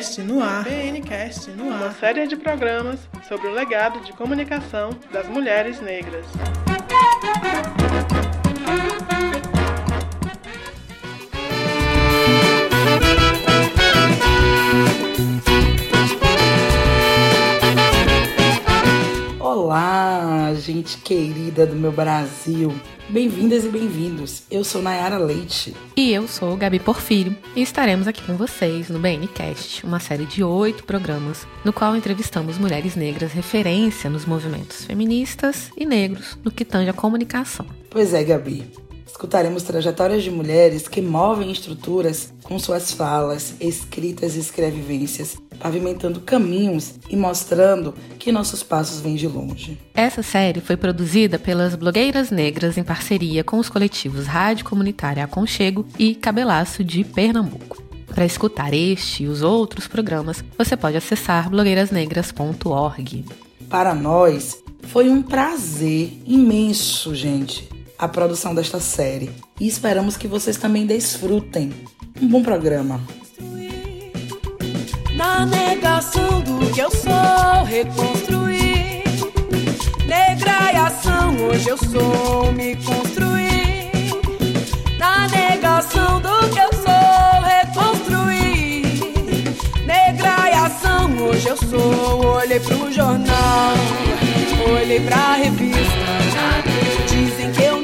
BNcast no ar. BNcast no ar. Uma série de programas sobre o legado de comunicação das mulheres negras. Olá, gente querida do meu Brasil. Bem-vindas e bem-vindos. Eu sou Nayara Leite. E eu sou Gabi Porfírio. E estaremos aqui com vocês no BNCast, uma série de oito programas, no qual entrevistamos mulheres negras referência nos movimentos feministas e negros no que tange a comunicação. Pois é, Gabi. Escutaremos trajetórias de mulheres que movem estruturas com suas falas, escritas e escrevivências, pavimentando caminhos e mostrando que nossos passos vêm de longe. Essa série foi produzida pelas blogueiras negras em parceria com os coletivos Rádio Comunitária Aconchego e Cabelaço de Pernambuco. Para escutar este e os outros programas, você pode acessar blogueirasnegras.org. Para nós, foi um prazer imenso, gente a produção desta série e esperamos que vocês também desfrutem. Um bom programa. Na negação do que eu sou, reconstruir. Negra e ação, hoje eu sou, me construir. Na negação do que eu sou, reconstruir. Negra e ação, hoje eu sou. Olhei pro jornal, olhei pra revista. Dizem que eu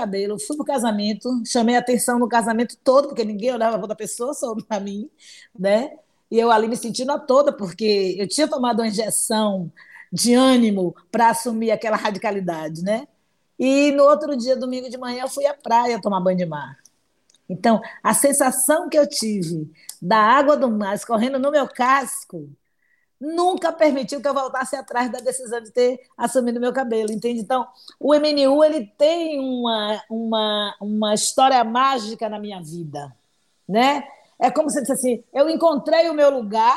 cabelo, fui pro casamento, chamei atenção no casamento todo, porque ninguém olhava para outra pessoa, só para mim, né? E eu ali me sentindo a toda, porque eu tinha tomado uma injeção de ânimo para assumir aquela radicalidade, né? E no outro dia, domingo de manhã, eu fui à praia tomar banho de mar. Então, a sensação que eu tive da água do mar escorrendo no meu casco nunca permitiu que eu voltasse atrás da decisão de ter assumido meu cabelo, entende? Então, o MNU ele tem uma, uma, uma história mágica na minha vida, né? É como se eu assim, eu encontrei o meu lugar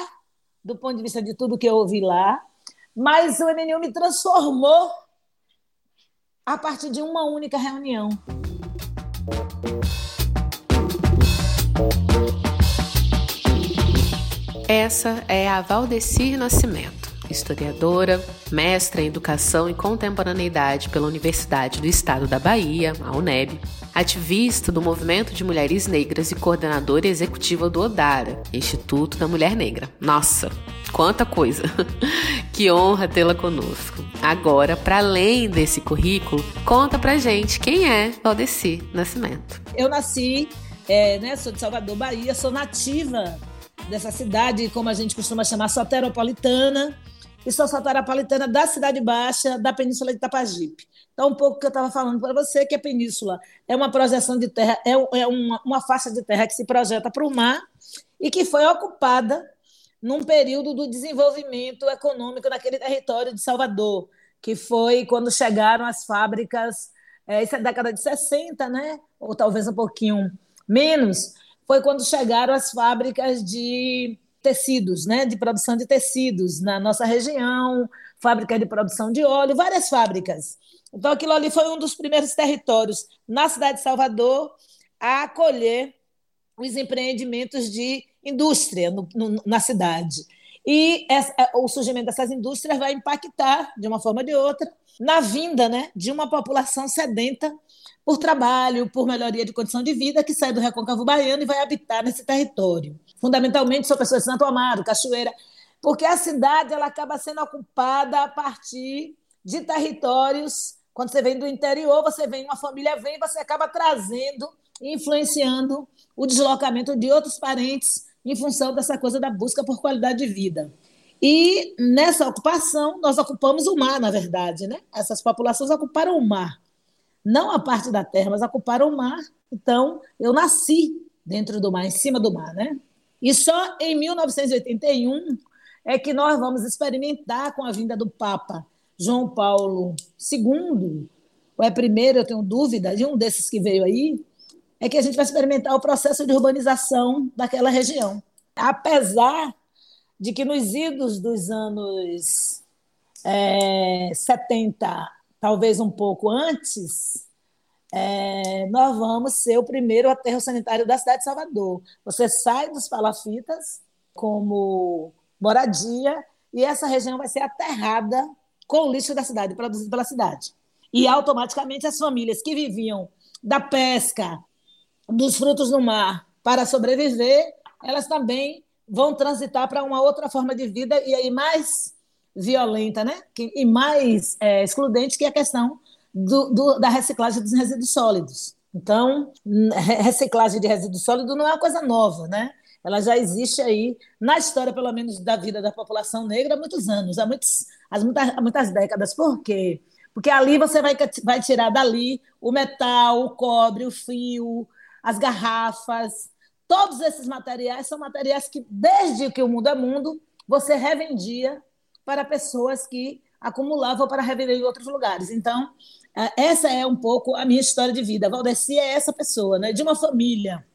do ponto de vista de tudo que eu ouvi lá, mas o MNU me transformou a partir de uma única reunião. Essa é a Valdecir Nascimento historiadora, mestra em Educação e Contemporaneidade pela Universidade do Estado da Bahia, a UNEB, ativista do Movimento de Mulheres Negras e coordenadora executiva do ODARA, Instituto da Mulher Negra. Nossa, quanta coisa! que honra tê-la conosco. Agora, para além desse currículo, conta pra gente quem é Valdeci Nascimento. Eu nasci, é, né, sou de Salvador, Bahia, sou nativa dessa cidade, como a gente costuma chamar, soteropolitana, e sou soteropolitana da Cidade Baixa, da Península de Itapajipe. Então, um pouco que eu estava falando para você, que a península é uma projeção de terra, é, é uma, uma faixa de terra que se projeta para o mar e que foi ocupada num período do desenvolvimento econômico naquele território de Salvador, que foi quando chegaram as fábricas, é, isso é década de 60, né? ou talvez um pouquinho menos, foi quando chegaram as fábricas de tecidos, né, de produção de tecidos na nossa região, fábrica de produção de óleo, várias fábricas. Então, aquilo ali foi um dos primeiros territórios na cidade de Salvador a acolher os empreendimentos de indústria no, no, na cidade. E essa, é, o surgimento dessas indústrias vai impactar, de uma forma ou de outra, na vinda né, de uma população sedenta por trabalho, por melhoria de condição de vida, que sai do Recôncavo Baiano e vai habitar nesse território. Fundamentalmente são pessoas de Santo Amaro, Cachoeira, porque a cidade ela acaba sendo ocupada a partir de territórios. Quando você vem do interior, você vem, uma família vem, você acaba trazendo e influenciando o deslocamento de outros parentes em função dessa coisa da busca por qualidade de vida. E nessa ocupação, nós ocupamos o mar, na verdade, né? Essas populações ocuparam o mar não a parte da terra, mas ocuparam o mar. Então, eu nasci dentro do mar, em cima do mar, né? E só em 1981 é que nós vamos experimentar com a vinda do Papa João Paulo II, ou é primeiro, eu tenho dúvida, de um desses que veio aí, é que a gente vai experimentar o processo de urbanização daquela região. Apesar de que nos idos dos anos é, 70, talvez um pouco antes, é, nós vamos ser o primeiro aterro sanitário da cidade de Salvador. Você sai dos palafitas como moradia e essa região vai ser aterrada com o lixo da cidade, produzido pela cidade. E automaticamente as famílias que viviam da pesca, dos frutos do mar para sobreviver, elas também vão transitar para uma outra forma de vida e aí mais violenta, né? E mais é, excludente que a questão do, do, da reciclagem dos resíduos sólidos. Então, reciclagem de resíduos sólidos não é uma coisa nova, né? Ela já existe aí na história, pelo menos, da vida da população negra há muitos anos, há, muitos, há, muitas, há muitas décadas. Por quê? Porque ali você vai, vai tirar dali o metal, o cobre, o fio, as garrafas. Todos esses materiais são materiais que, desde que o mundo é mundo, você revendia para pessoas que acumulavam para revender em outros lugares. Então, é, essa é um pouco a minha história de vida. Valdeci é essa pessoa, né? de uma família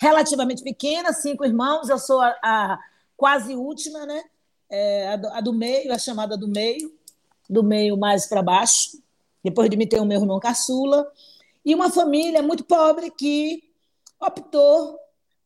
relativamente pequena, cinco irmãos, eu sou a, a quase última, né? É, a, do, a, do, meio, a chamada do meio, do meio mais para baixo. Depois de me ter o meu irmão caçula. E uma família muito pobre que optou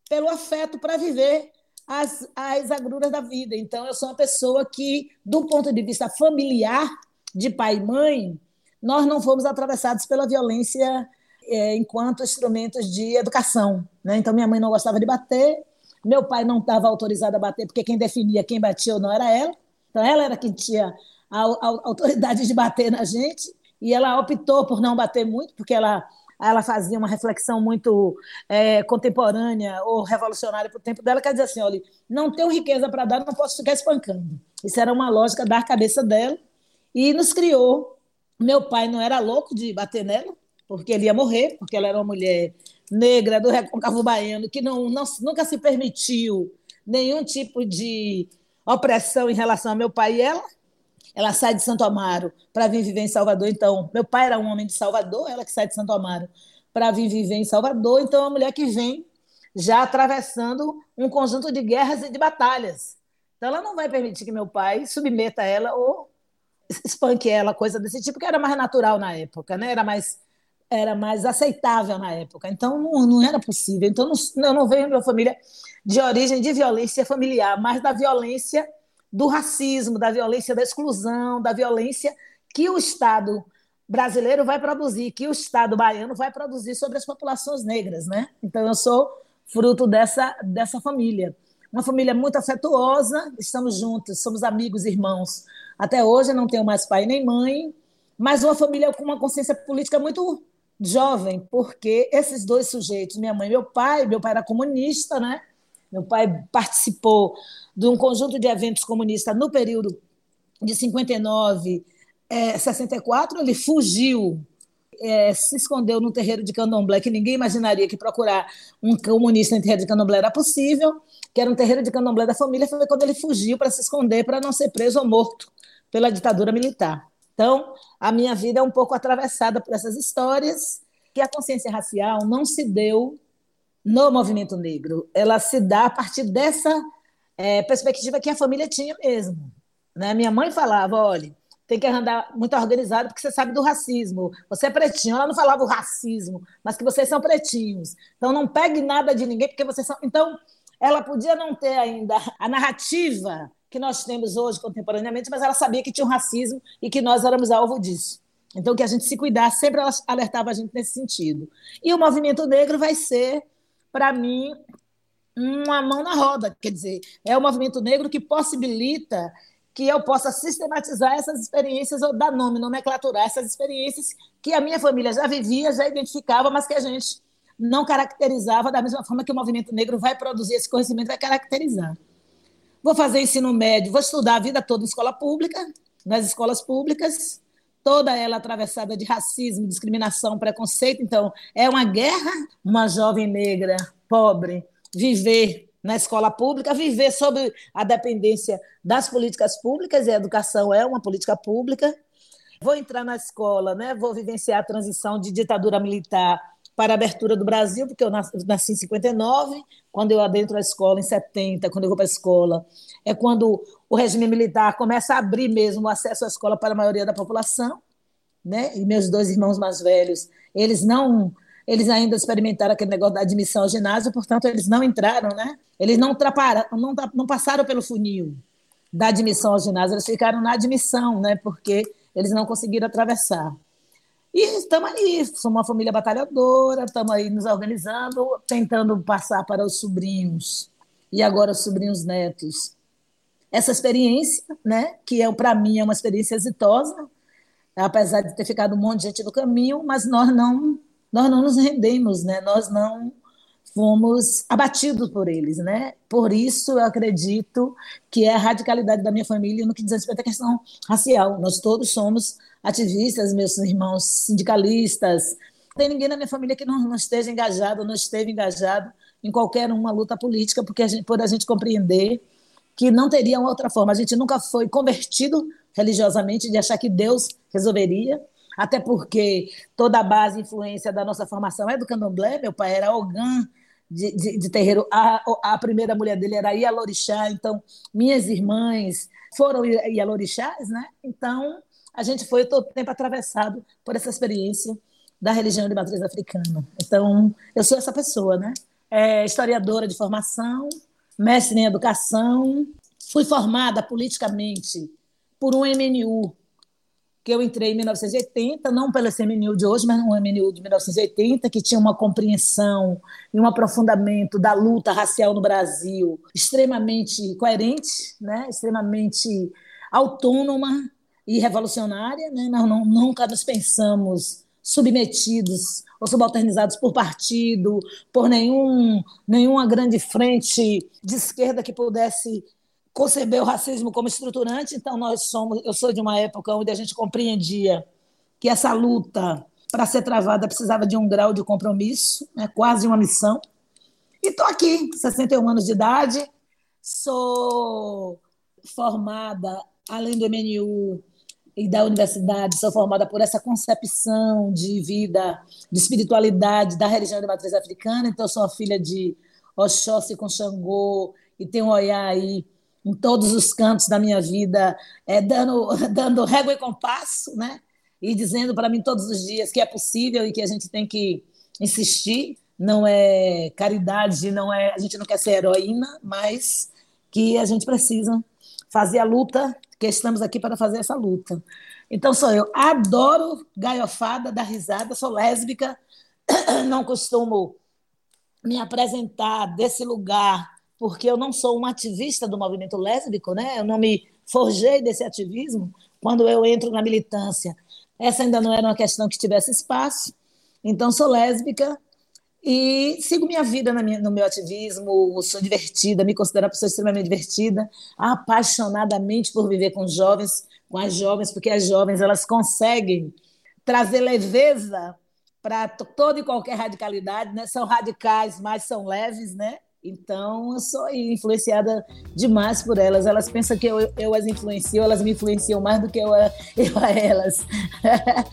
pelo afeto para viver as, as agruras da vida. Então, eu sou uma pessoa que, do ponto de vista familiar, de pai e mãe, nós não fomos atravessados pela violência é, enquanto instrumentos de educação. Né? Então, minha mãe não gostava de bater, meu pai não estava autorizado a bater, porque quem definia quem batia ou não era ela. Então, ela era quem tinha a, a, a autoridade de bater na gente, e ela optou por não bater muito, porque ela ela fazia uma reflexão muito é, contemporânea ou revolucionária para o tempo dela, quer dizer assim, olha, não tenho riqueza para dar, não posso ficar espancando. Isso era uma lógica da cabeça dela e nos criou. Meu pai não era louco de bater nela, porque ele ia morrer, porque ela era uma mulher negra do recôncavo baiano que não, não, nunca se permitiu nenhum tipo de opressão em relação ao meu pai e ela. Ela sai de Santo Amaro para vir viver em Salvador. Então, meu pai era um homem de Salvador, ela que sai de Santo Amaro para vir viver em Salvador. Então, é uma mulher que vem já atravessando um conjunto de guerras e de batalhas. Então, ela não vai permitir que meu pai submeta ela ou espanque ela, coisa desse tipo, que era mais natural na época, né? era mais era mais aceitável na época. Então, não, não era possível. Então, não, eu não venho de uma família de origem de violência familiar, mas da violência do racismo, da violência da exclusão, da violência que o Estado brasileiro vai produzir, que o Estado baiano vai produzir sobre as populações negras, né? Então eu sou fruto dessa dessa família, uma família muito afetuosa, estamos juntos, somos amigos, irmãos. Até hoje não tenho mais pai nem mãe, mas uma família com uma consciência política muito jovem, porque esses dois sujeitos, minha mãe e meu pai, meu pai era comunista, né? Meu pai participou de um conjunto de eventos comunistas no período de 59, é, 64. Ele fugiu, é, se escondeu no terreiro de Candomblé, que ninguém imaginaria que procurar um comunista em terreiro de Candomblé era possível, que era um terreiro de Candomblé da família. Foi quando ele fugiu para se esconder, para não ser preso ou morto pela ditadura militar. Então, a minha vida é um pouco atravessada por essas histórias, que a consciência racial não se deu no movimento negro. Ela se dá a partir dessa é, perspectiva que a família tinha mesmo. Né? Minha mãe falava: olha, tem que andar muito organizado porque você sabe do racismo. Você é pretinho. Ela não falava o racismo, mas que vocês são pretinhos. Então não pegue nada de ninguém porque vocês são. Então ela podia não ter ainda a narrativa que nós temos hoje contemporaneamente, mas ela sabia que tinha um racismo e que nós éramos alvo disso. Então que a gente se cuidasse, sempre ela alertava a gente nesse sentido. E o movimento negro vai ser para mim, uma mão na roda. Quer dizer, é o movimento negro que possibilita que eu possa sistematizar essas experiências ou dar nome, nomenclaturar essas experiências que a minha família já vivia, já identificava, mas que a gente não caracterizava da mesma forma que o movimento negro vai produzir esse conhecimento, vai caracterizar. Vou fazer ensino médio, vou estudar a vida toda em escola pública, nas escolas públicas, toda ela atravessada de racismo, discriminação, preconceito. Então, é uma guerra, uma jovem negra pobre viver na escola pública, viver sob a dependência das políticas públicas, e a educação é uma política pública. Vou entrar na escola, né? vou vivenciar a transição de ditadura militar para a abertura do Brasil, porque eu nasci em 59, quando eu adentro a escola em 70, quando eu vou para a escola, é quando o regime militar começa a abrir mesmo o acesso à escola para a maioria da população, né? E meus dois irmãos mais velhos, eles não, eles ainda experimentaram aquele negócio da admissão ao ginásio, portanto eles não entraram, né? Eles não, não, não passaram pelo funil da admissão ao ginásio, eles ficaram na admissão, né? Porque eles não conseguiram atravessar. E estamos aí, somos uma família batalhadora, estamos aí nos organizando, tentando passar para os sobrinhos e agora os sobrinhos netos. Essa experiência, né, que é para mim é uma experiência exitosa, apesar de ter ficado um monte de gente no caminho, mas nós não nós não nos rendemos, né? Nós não fomos abatidos por eles, né? Por isso eu acredito que é a radicalidade da minha família no que diz respeito à questão racial. Nós todos somos ativistas, meus irmãos sindicalistas. Não tem ninguém na minha família que não, não esteja engajado, não esteve engajado em qualquer uma luta política, porque a gente, por a gente compreender que não teria outra forma. A gente nunca foi convertido religiosamente de achar que Deus resolveria, até porque toda a base e influência da nossa formação é do candomblé. Meu pai era Ogã de, de, de terreiro, a, a primeira mulher dele era Ialorixá, então minhas irmãs foram Ialorixás, né? Então a gente foi todo tempo atravessado por essa experiência da religião de matriz africana. Então, eu sou essa pessoa, né? É historiadora de formação, mestre em educação, fui formada politicamente por um MNU, que eu entrei em 1980, não pelo MNU de hoje, mas um MNU de 1980, que tinha uma compreensão e um aprofundamento da luta racial no Brasil extremamente coerente, né? extremamente autônoma, e revolucionária, né? nós não, nunca nos pensamos submetidos ou subalternizados por partido, por nenhum, nenhuma grande frente de esquerda que pudesse conceber o racismo como estruturante. Então nós somos, eu sou de uma época onde a gente compreendia que essa luta para ser travada precisava de um grau de compromisso, né? quase uma missão. E estou aqui, 61 anos de idade, sou formada, além do MNU, e da universidade sou formada por essa concepção de vida, de espiritualidade da religião de matriz africana. Então, sou a filha de Oxóssi com Xangô e tenho um olhar aí em todos os cantos da minha vida, é, dando, dando régua e compasso, né? E dizendo para mim todos os dias que é possível e que a gente tem que insistir. Não é caridade, não é a gente não quer ser heroína, mas que a gente precisa fazer a luta estamos aqui para fazer essa luta. Então sou eu. Adoro gaiofada, dar risada, sou lésbica, não costumo me apresentar desse lugar, porque eu não sou uma ativista do movimento lésbico, né? Eu não me forjei desse ativismo quando eu entro na militância. Essa ainda não era uma questão que tivesse espaço. Então sou lésbica, e sigo minha vida minha, no meu ativismo, sou divertida, me considero uma pessoa extremamente divertida, apaixonadamente por viver com jovens, com as jovens, porque as jovens elas conseguem trazer leveza para toda e qualquer radicalidade, né? São radicais, mas são leves, né? Então, eu sou influenciada demais por elas. Elas pensam que eu, eu as influencio, elas me influenciam mais do que eu, eu a elas.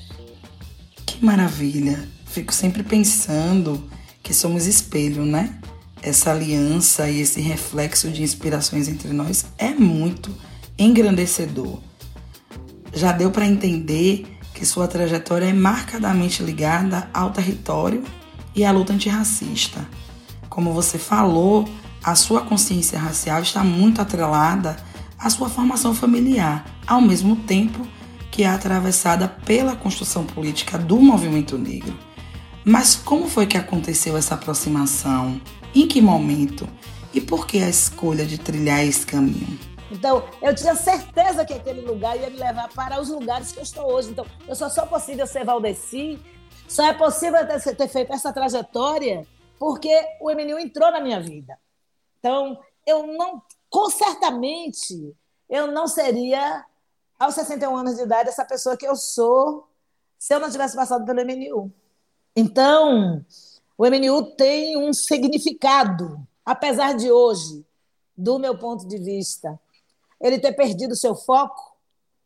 que maravilha! Fico sempre pensando que somos espelho, né? Essa aliança e esse reflexo de inspirações entre nós é muito engrandecedor. Já deu para entender que sua trajetória é marcadamente ligada ao território e à luta antirracista. Como você falou, a sua consciência racial está muito atrelada à sua formação familiar, ao mesmo tempo que é atravessada pela construção política do movimento negro. Mas como foi que aconteceu essa aproximação? Em que momento? E por que a escolha de trilhar esse caminho? Então, eu tinha certeza que aquele lugar ia me levar para os lugares que eu estou hoje. Então, eu só sou possível ser Valdeci, só é possível ter, feito essa trajetória porque o MNU entrou na minha vida. Então, eu não, com certamente, eu não seria, aos 61 anos de idade, essa pessoa que eu sou se eu não tivesse passado pelo MNU. Então, o MNU tem um significado, apesar de hoje, do meu ponto de vista, ele ter perdido seu foco,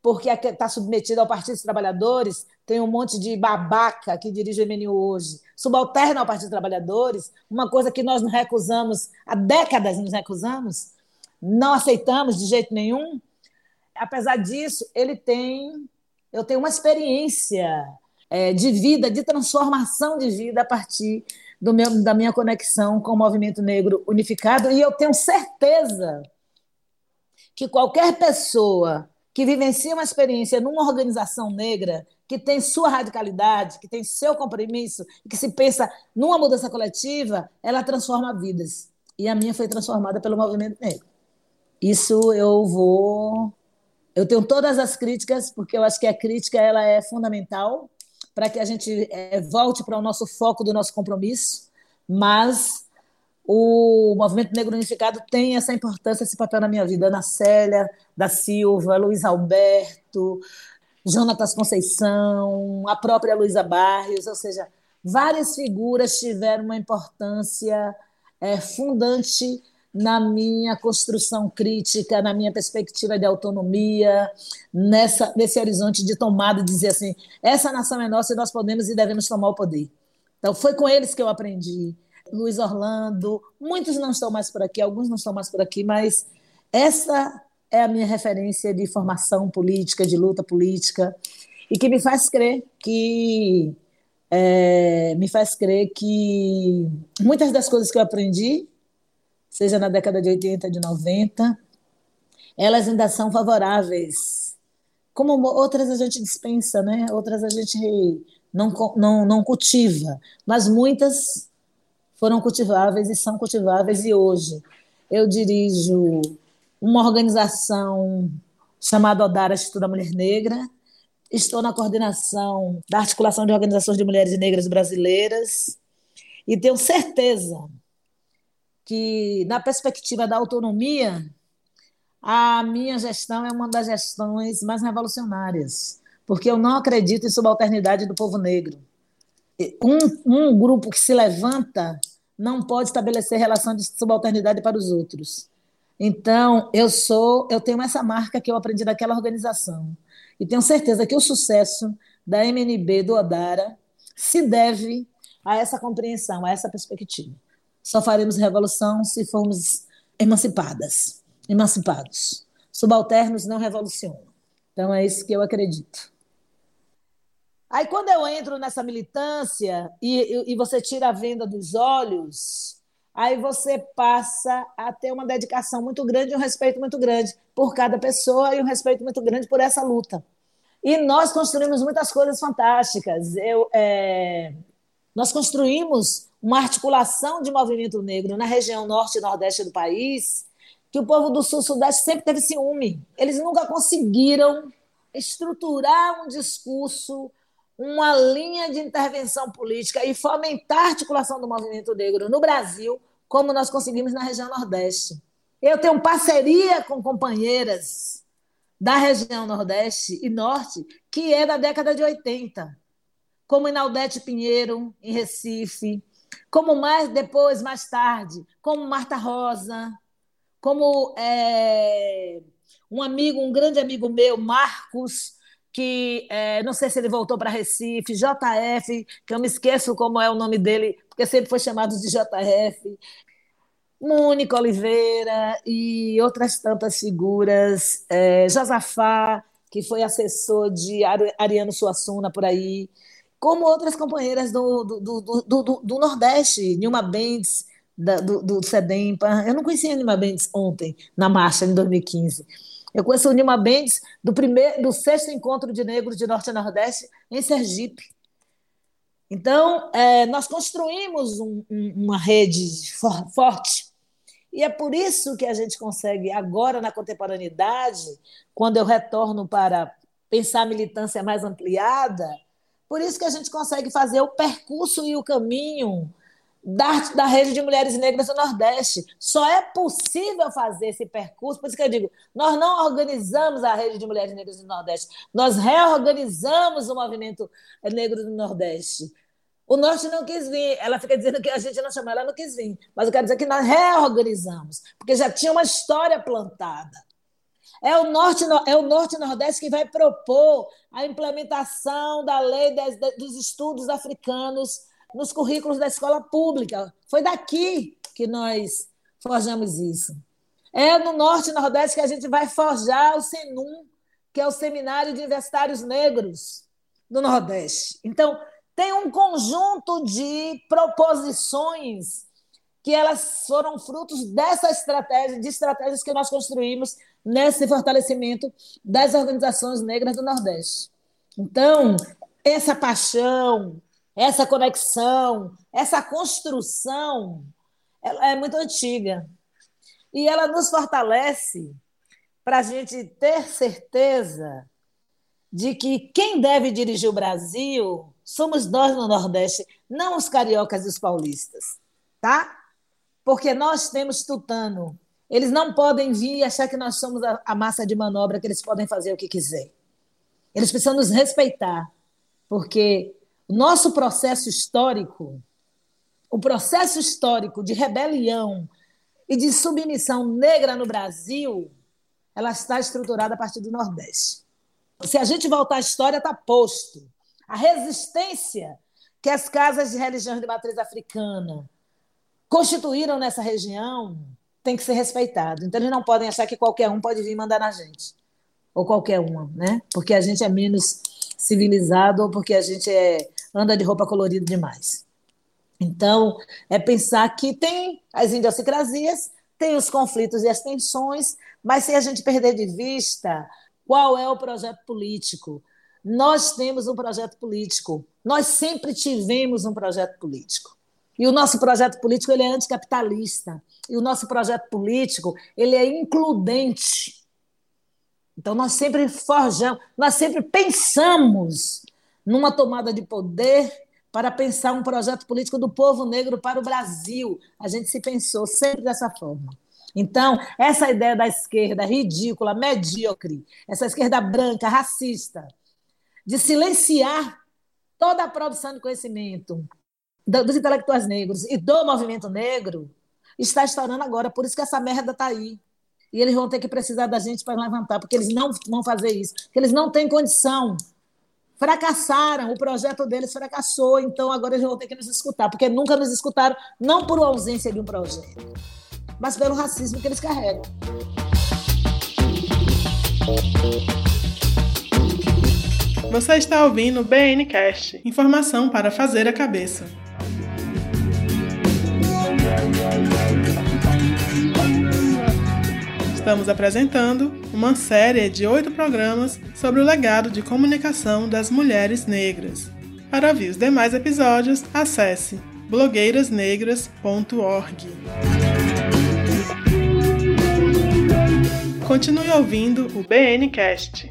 porque está submetido ao Partido dos Trabalhadores, tem um monte de babaca que dirige o MNU hoje, subalterno ao Partido dos Trabalhadores, uma coisa que nós nos recusamos, há décadas nos recusamos, não aceitamos de jeito nenhum. Apesar disso, ele tem, eu tenho uma experiência é, de vida, de transformação de vida a partir do meu, da minha conexão com o movimento negro unificado, e eu tenho certeza que qualquer pessoa que vivencia uma experiência numa organização negra, que tem sua radicalidade, que tem seu compromisso, que se pensa numa mudança coletiva, ela transforma vidas. E a minha foi transformada pelo movimento negro. Isso eu vou. Eu tenho todas as críticas, porque eu acho que a crítica ela é fundamental para que a gente é, volte para o nosso foco do nosso compromisso, mas o movimento negro unificado tem essa importância, esse papel na minha vida. Ana Célia da Silva, Luiz Alberto, Jonatas Conceição, a própria Luísa Barrios, ou seja, várias figuras tiveram uma importância é, fundante na minha construção crítica, na minha perspectiva de autonomia, nessa, nesse horizonte de tomada, dizer assim: essa nação é nossa e nós podemos e devemos tomar o poder. Então, foi com eles que eu aprendi. Luiz Orlando, muitos não estão mais por aqui, alguns não estão mais por aqui, mas essa é a minha referência de formação política, de luta política, e que me faz crer que é, me faz crer que muitas das coisas que eu aprendi seja na década de 80, de 90, elas ainda são favoráveis. Como outras a gente dispensa, né? outras a gente não, não, não cultiva, mas muitas foram cultiváveis e são cultiváveis, e hoje eu dirijo uma organização chamada Odara Instituto da Mulher Negra, estou na coordenação da articulação de organizações de mulheres negras brasileiras, e tenho certeza que, na perspectiva da autonomia, a minha gestão é uma das gestões mais revolucionárias, porque eu não acredito em subalternidade do povo negro. Um, um grupo que se levanta não pode estabelecer relação de subalternidade para os outros. Então, eu sou, eu tenho essa marca que eu aprendi daquela organização. E tenho certeza que o sucesso da MNB do Odara se deve a essa compreensão, a essa perspectiva. Só faremos revolução se formos emancipadas, emancipados. Subalternos não revolucionam. Então é isso que eu acredito. Aí quando eu entro nessa militância e, e você tira a venda dos olhos, aí você passa a ter uma dedicação muito grande e um respeito muito grande por cada pessoa e um respeito muito grande por essa luta. E nós construímos muitas coisas fantásticas. Eu, é, nós construímos uma articulação de movimento negro na região norte e nordeste do país, que o povo do sul-sudeste sempre teve ciúme. Eles nunca conseguiram estruturar um discurso, uma linha de intervenção política e fomentar a articulação do movimento negro no Brasil, como nós conseguimos na região Nordeste. Eu tenho parceria com companheiras da região Nordeste e Norte, que é da década de 80, como Inaldete Pinheiro, em Recife, como mais depois, mais tarde, como Marta Rosa, como é, um amigo, um grande amigo meu, Marcos, que é, não sei se ele voltou para Recife, JF, que eu me esqueço como é o nome dele, porque sempre foi chamado de JF, Mônica Oliveira e outras tantas figuras, é, Josafá, que foi assessor de Ariano Suassuna por aí, como outras companheiras do, do, do, do, do Nordeste, Nilma Mendes, da, do, do SEDEMPA. Eu não conhecia a Nilma Mendes ontem, na marcha, em 2015. Eu conheço a Nilma Mendes do, primeiro, do sexto encontro de negros de Norte e Nordeste, em Sergipe. Então, é, nós construímos um, um, uma rede for, forte. E é por isso que a gente consegue, agora na contemporaneidade, quando eu retorno para pensar a militância mais ampliada, por isso que a gente consegue fazer o percurso e o caminho da, da rede de mulheres negras do Nordeste. Só é possível fazer esse percurso, por isso que eu digo, nós não organizamos a rede de mulheres negras do Nordeste, nós reorganizamos o movimento negro do Nordeste. O Norte não quis vir, ela fica dizendo que a gente não chamou, ela não quis vir, mas eu quero dizer que nós reorganizamos, porque já tinha uma história plantada. É o norte, é o norte e nordeste que vai propor a implementação da lei dos estudos africanos nos currículos da escola pública. Foi daqui que nós forjamos isso. É no Norte e Nordeste que a gente vai forjar o SENUM, que é o Seminário de Universitários Negros do Nordeste. Então, tem um conjunto de proposições que elas foram frutos dessa estratégia, de estratégias que nós construímos nesse fortalecimento das organizações negras do Nordeste. Então, essa paixão, essa conexão, essa construção, ela é muito antiga. E ela nos fortalece para a gente ter certeza de que quem deve dirigir o Brasil somos nós no Nordeste, não os cariocas e os paulistas, tá? Porque nós temos tutano. Eles não podem vir e achar que nós somos a, massa de manobra, que eles podem fazer o que quiser. Eles precisam nos respeitar, porque o nosso processo histórico, o processo histórico de rebelião e de submissão negra no Brasil, ela está estruturada a partir do Nordeste. Se a gente voltar à história, está posto. A resistência que as casas de religião de matriz africana constituíram nessa região tem que ser respeitado. Então, eles não podem achar que qualquer um pode vir mandar na gente. Ou qualquer uma, né? Porque a gente é menos civilizado ou porque a gente é, anda de roupa colorida demais. Então, é pensar que tem as idiosincrasias, tem os conflitos e as tensões, mas sem a gente perder de vista qual é o projeto político. Nós temos um projeto político. Nós sempre tivemos um projeto político. E o nosso projeto político ele é anticapitalista. E o nosso projeto político ele é includente. Então nós sempre forjamos, nós sempre pensamos numa tomada de poder para pensar um projeto político do povo negro para o Brasil. A gente se pensou sempre dessa forma. Então, essa ideia da esquerda ridícula, medíocre, essa esquerda branca, racista, de silenciar toda a produção de conhecimento dos intelectuais negros e do movimento negro, está estourando agora. Por isso que essa merda está aí. E eles vão ter que precisar da gente para levantar, porque eles não vão fazer isso, porque eles não têm condição. Fracassaram, o projeto deles fracassou, então agora eles vão ter que nos escutar, porque nunca nos escutaram, não por ausência de um projeto mas pelo racismo que eles carregam. Você está ouvindo o BNcast, informação para fazer a cabeça. Estamos apresentando uma série de oito programas sobre o legado de comunicação das mulheres negras. Para ouvir os demais episódios, acesse blogueirasnegras.org. Continue ouvindo o BNcast.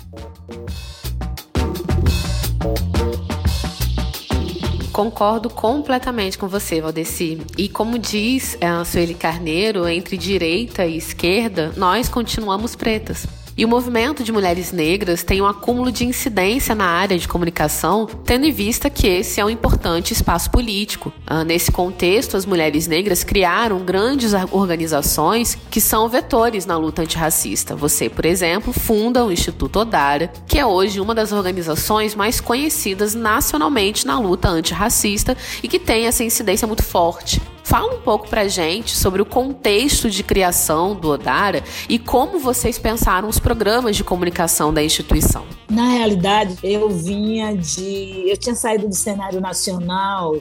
Concordo completamente com você, Valdeci. E como diz a Sueli Carneiro, entre direita e esquerda, nós continuamos pretas. E o movimento de mulheres negras tem um acúmulo de incidência na área de comunicação, tendo em vista que esse é um importante espaço político. Ah, nesse contexto, as mulheres negras criaram grandes organizações que são vetores na luta antirracista. Você, por exemplo, funda o Instituto Odara, que é hoje uma das organizações mais conhecidas nacionalmente na luta antirracista e que tem essa incidência muito forte. Fala um pouco pra gente sobre o contexto de criação do Odara e como vocês pensaram os programas de comunicação da instituição. Na realidade, eu vinha de. Eu tinha saído do cenário nacional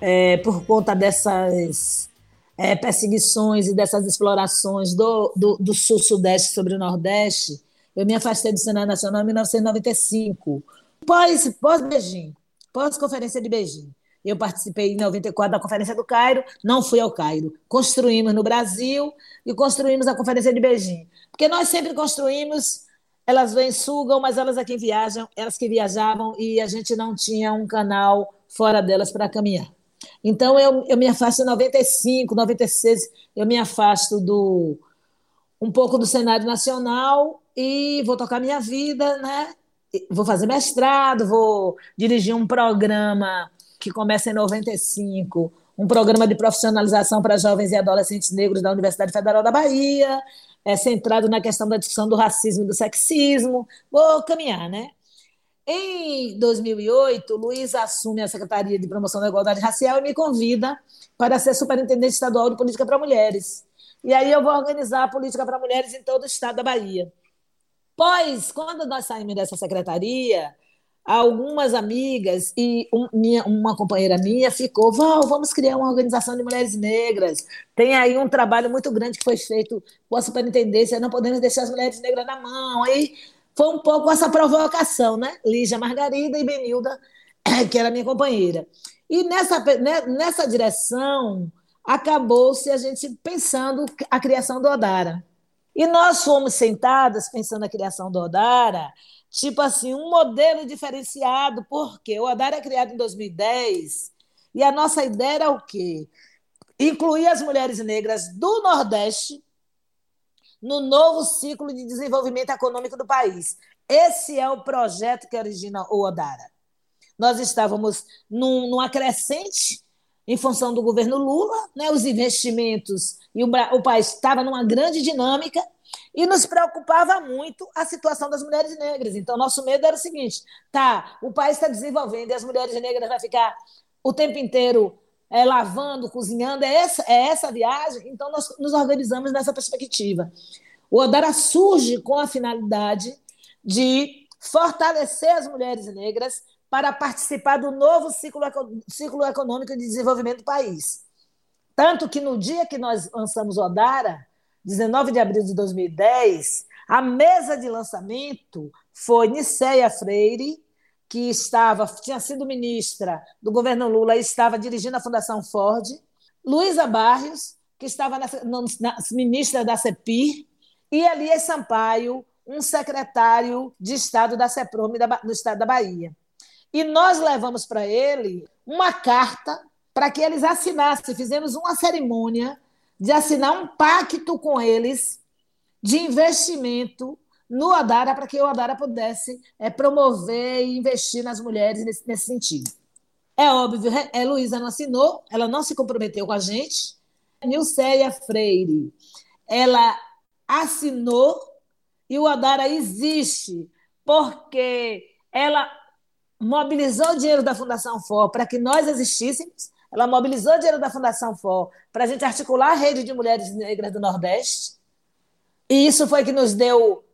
é, por conta dessas é, perseguições e dessas explorações do, do, do sul-sudeste sobre o nordeste. Eu me afastei do cenário nacional em 1995, pós-Beijing, pós, pós Conferência de Beijing. Eu participei em 94 da Conferência do Cairo, não fui ao Cairo. Construímos no Brasil e construímos a Conferência de Beijing. Porque nós sempre construímos, elas vêm, sugam, mas elas aqui viajam, elas que viajavam e a gente não tinha um canal fora delas para caminhar. Então eu, eu me afasto em 95, 96, eu me afasto do um pouco do cenário nacional e vou tocar minha vida, né? Vou fazer mestrado, vou dirigir um programa que começa em 95, um programa de profissionalização para jovens e adolescentes negros da Universidade Federal da Bahia, é, centrado na questão da discussão do racismo e do sexismo. Vou caminhar, né? Em 2008, Luiz assume a Secretaria de Promoção da Igualdade Racial e me convida para ser superintendente estadual de política para mulheres. E aí eu vou organizar a política para mulheres em todo o estado da Bahia. Pois, quando nós saímos dessa secretaria, algumas amigas e um, minha, uma companheira minha ficou, Val, vamos criar uma organização de mulheres negras. Tem aí um trabalho muito grande que foi feito com a superintendência, não podemos deixar as mulheres negras na mão. Aí foi um pouco essa provocação, né? Lígia Margarida e Benilda, que era minha companheira. E nessa, né, nessa direção acabou-se a gente pensando a criação do Odara. E nós fomos sentadas pensando a criação do Odara, tipo assim, um modelo diferenciado, porque o Odara é criado em 2010 e a nossa ideia era o quê? Incluir as mulheres negras do Nordeste no novo ciclo de desenvolvimento econômico do país. Esse é o projeto que origina o Odara. Nós estávamos num, numa crescente em função do governo Lula, né, os investimentos e o, o país estava numa grande dinâmica e nos preocupava muito a situação das mulheres negras. Então, nosso medo era o seguinte: tá, o país está desenvolvendo e as mulheres negras vão ficar o tempo inteiro é, lavando, cozinhando, é essa, é essa viagem, então nós nos organizamos nessa perspectiva. O Odara surge com a finalidade de fortalecer as mulheres negras para participar do novo ciclo, ciclo econômico de desenvolvimento do país. Tanto que no dia que nós lançamos o Odara, 19 de abril de 2010, a mesa de lançamento foi Niceia Freire, que estava, tinha sido ministra do governo Lula e estava dirigindo a Fundação Ford, Luísa Barrios, que estava na, na, ministra da CEPIR, e Elias Sampaio, um secretário de Estado da CEPROM no estado da Bahia. E nós levamos para ele uma carta para que eles assinassem. Fizemos uma cerimônia de assinar um pacto com eles de investimento no Adara para que o Adara pudesse é, promover e investir nas mulheres nesse, nesse sentido. É óbvio, a é, Luísa não assinou, ela não se comprometeu com a gente. Nilceia Freire, ela assinou e o Adara existe porque ela mobilizou o dinheiro da Fundação FOR para que nós existíssemos, ela mobilizou dinheiro da Fundação FOR para a gente articular a rede de mulheres negras do Nordeste, e isso foi que nos deu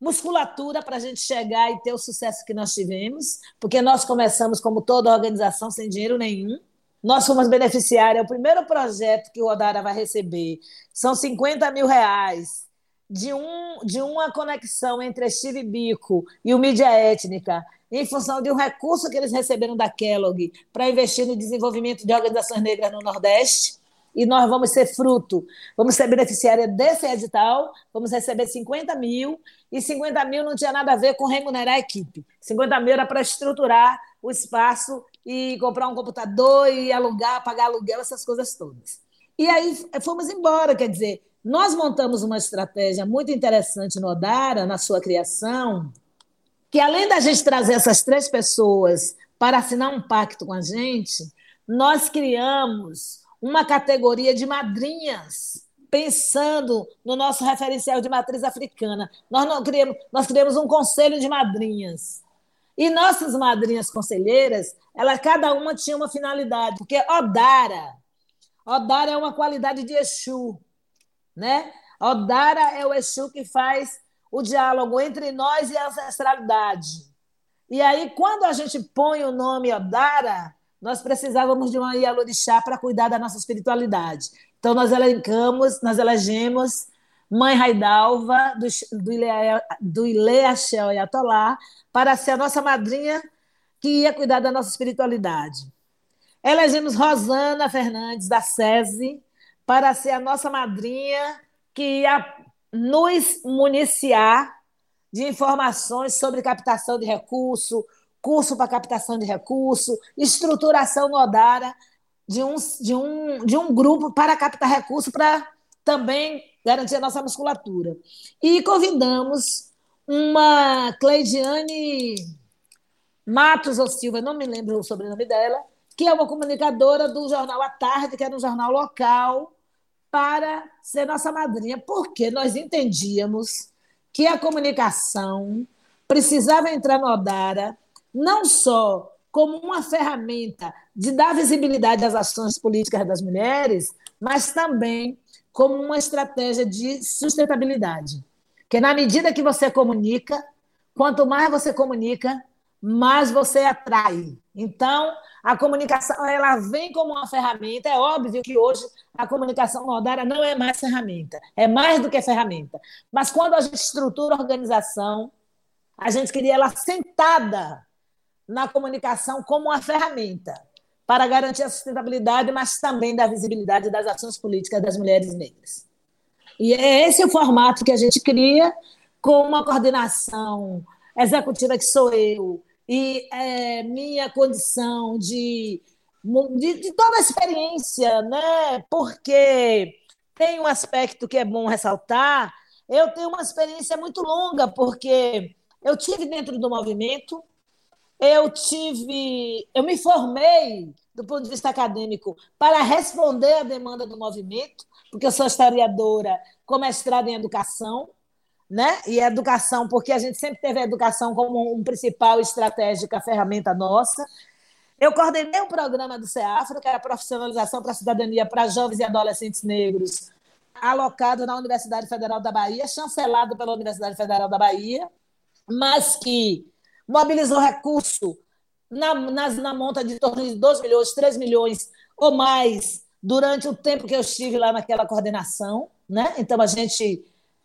musculatura para a gente chegar e ter o sucesso que nós tivemos, porque nós começamos, como toda organização, sem dinheiro nenhum. Nós fomos beneficiários, o primeiro projeto que o Odara vai receber. São 50 mil reais de, um, de uma conexão entre a Steve Bico e o Mídia Étnica, em função de um recurso que eles receberam da Kellogg para investir no desenvolvimento de organizações negras no Nordeste. E nós vamos ser fruto, vamos ser beneficiária desse edital, vamos receber 50 mil, e 50 mil não tinha nada a ver com remunerar a equipe. 50 mil era para estruturar o espaço e comprar um computador e alugar, pagar aluguel, essas coisas todas. E aí fomos embora, quer dizer, nós montamos uma estratégia muito interessante no Odara, na sua criação, que além da gente trazer essas três pessoas para assinar um pacto com a gente, nós criamos uma categoria de madrinhas, pensando no nosso referencial de matriz africana. Nós, criamos, nós criamos um conselho de madrinhas. E nossas madrinhas conselheiras, ela, cada uma tinha uma finalidade, porque Odara, Odara é uma qualidade de Exu, né? Odara é o Exu que faz o diálogo entre nós e a ancestralidade. E aí, quando a gente põe o nome Odara, nós precisávamos de uma Ialorixá para cuidar da nossa espiritualidade. Então, nós elencamos, nós elegemos Mãe Raidalva, do, do, Ilea, do Ileaxel Yatolá, para ser a nossa madrinha que ia cuidar da nossa espiritualidade. Elegemos Rosana Fernandes, da SESI, para ser a nossa madrinha que ia nos municiar de informações sobre captação de recurso, curso para captação de recurso, estruturação no Odara de um, de um, de um grupo para captar recurso para também garantir a nossa musculatura. E convidamos uma Cleidiane Matos ou Silva, não me lembro o sobrenome dela, que é uma comunicadora do jornal à tarde, que era um jornal local, para ser nossa madrinha, porque nós entendíamos que a comunicação precisava entrar no Odara não só como uma ferramenta de dar visibilidade às ações políticas das mulheres, mas também como uma estratégia de sustentabilidade. Que na medida que você comunica, quanto mais você comunica, mais você atrai. Então, a comunicação ela vem como uma ferramenta. É óbvio que hoje a comunicação modera não é mais ferramenta, é mais do que ferramenta. Mas quando a gente estrutura a organização, a gente queria ela sentada na comunicação como uma ferramenta para garantir a sustentabilidade, mas também da visibilidade das ações políticas das mulheres negras. E é esse o formato que a gente cria com uma coordenação executiva que sou eu, e é, minha condição de, de, de, toda a experiência, né? porque tem um aspecto que é bom ressaltar, eu tenho uma experiência muito longa, porque eu tive dentro do movimento, eu tive, eu me formei do ponto de vista acadêmico para responder à demanda do movimento, porque eu sou historiadora com mestrado em educação, né? E educação, porque a gente sempre teve a educação como um principal estratégica ferramenta nossa. Eu coordenei um programa do CEAFRO, que era profissionalização para a cidadania para jovens e adolescentes negros, alocado na Universidade Federal da Bahia, chancelado pela Universidade Federal da Bahia, mas que mobilizou recurso na, na, na monta de torno de 2 milhões, 3 milhões ou mais durante o tempo que eu estive lá naquela coordenação. Né? Então, a gente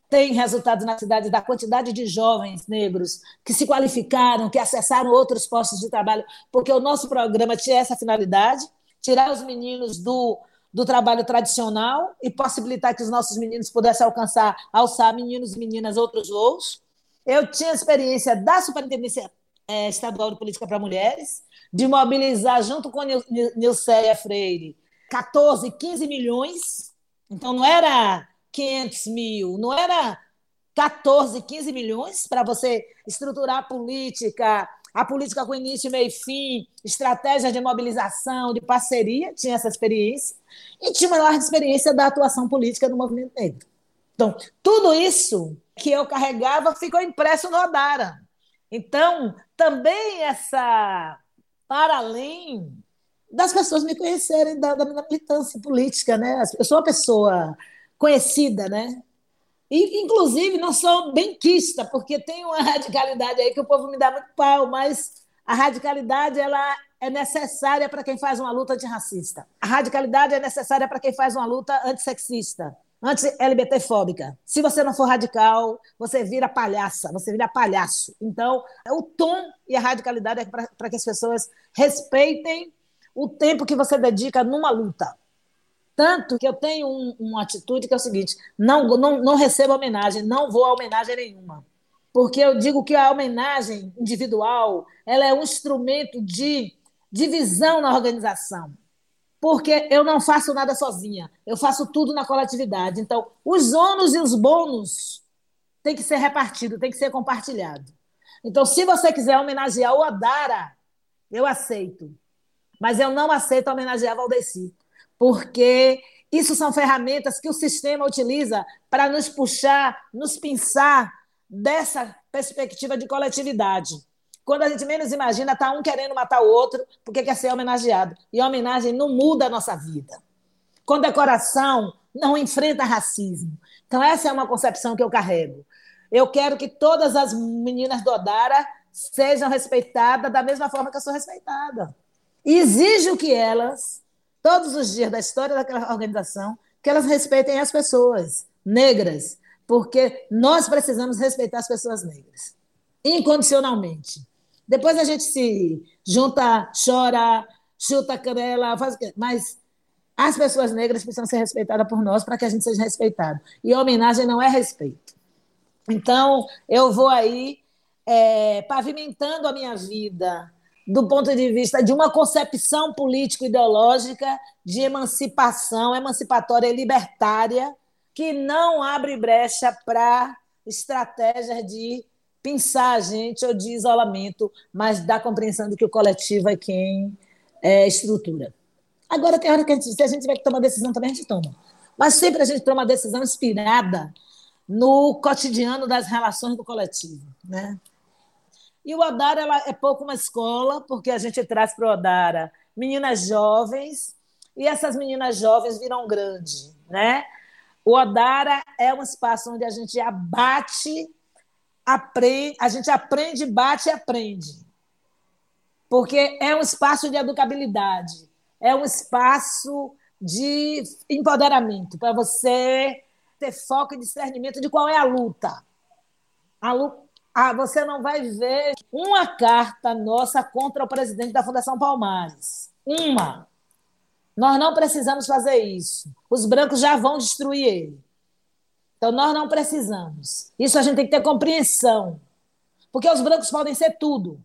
tem resultados na cidade da quantidade de jovens negros que se qualificaram, que acessaram outros postos de trabalho, porque o nosso programa tinha essa finalidade, tirar os meninos do, do trabalho tradicional e possibilitar que os nossos meninos pudessem alcançar, alçar meninos meninas outros voos. Eu tinha experiência da Superintendência é, Estadual de Política para Mulheres, de mobilizar, junto com Nilceia Freire, 14, 15 milhões. Então, não era 500 mil, não era 14, 15 milhões para você estruturar a política, a política com início, meio e fim, estratégias de mobilização, de parceria, tinha essa experiência, e tinha uma larga experiência da atuação política do movimento negro. Então, tudo isso que eu carregava ficou impresso no Odara. Então, também essa, para além das pessoas me conhecerem da, da minha militância política, né? Eu sou uma pessoa conhecida, né? E, inclusive, não sou benquista, porque tem uma radicalidade aí que o povo me dá muito pau, mas a radicalidade ela é necessária para quem faz uma luta antirracista. A radicalidade é necessária para quem faz uma luta antissexista, anti-LBT-fóbica. Se você não for radical, você vira palhaça, você vira palhaço. Então, o tom e a radicalidade é para que as pessoas respeitem o tempo que você dedica numa luta. Tanto que eu tenho um, uma atitude que é o seguinte: não, não, não recebo homenagem, não vou a homenagem nenhuma. Porque eu digo que a homenagem individual ela é um instrumento de divisão na organização. Porque eu não faço nada sozinha, eu faço tudo na coletividade. Então, os ônus e os bônus têm que ser repartidos, têm que ser compartilhados. Então, se você quiser homenagear o Adara, eu aceito. Mas eu não aceito homenagear Valdeci porque isso são ferramentas que o sistema utiliza para nos puxar, nos pensar dessa perspectiva de coletividade. Quando a gente menos imagina, está um querendo matar o outro porque quer ser homenageado. E a homenagem não muda a nossa vida. Condecoração não enfrenta racismo. Então, essa é uma concepção que eu carrego. Eu quero que todas as meninas do Odara sejam respeitadas da mesma forma que eu sou respeitada. Exijo que elas todos os dias da história daquela organização, que elas respeitem as pessoas negras, porque nós precisamos respeitar as pessoas negras, incondicionalmente. Depois a gente se junta, chora, chuta a canela, faz o quê? Mas as pessoas negras precisam ser respeitadas por nós para que a gente seja respeitado. E homenagem não é respeito. Então, eu vou aí é, pavimentando a minha vida, do ponto de vista de uma concepção político-ideológica de emancipação, emancipatória e libertária, que não abre brecha para estratégias de pensar a gente ou de isolamento, mas da compreensão de que o coletivo é quem é, estrutura. Agora tem hora que a gente, se a gente tiver que tomar decisão também, a gente toma. Mas sempre a gente toma uma decisão inspirada no cotidiano das relações do coletivo. Né? E o Odara ela é pouco uma escola, porque a gente traz para o Odara meninas jovens, e essas meninas jovens viram grande, né? O Odara é um espaço onde a gente abate, aprende, a gente aprende, bate e aprende. Porque é um espaço de educabilidade, é um espaço de empoderamento, para você ter foco e discernimento de qual é a luta. A luta ah, você não vai ver uma carta nossa contra o presidente da Fundação Palmares. Uma. Nós não precisamos fazer isso. Os brancos já vão destruir ele. Então, nós não precisamos. Isso a gente tem que ter compreensão. Porque os brancos podem ser tudo.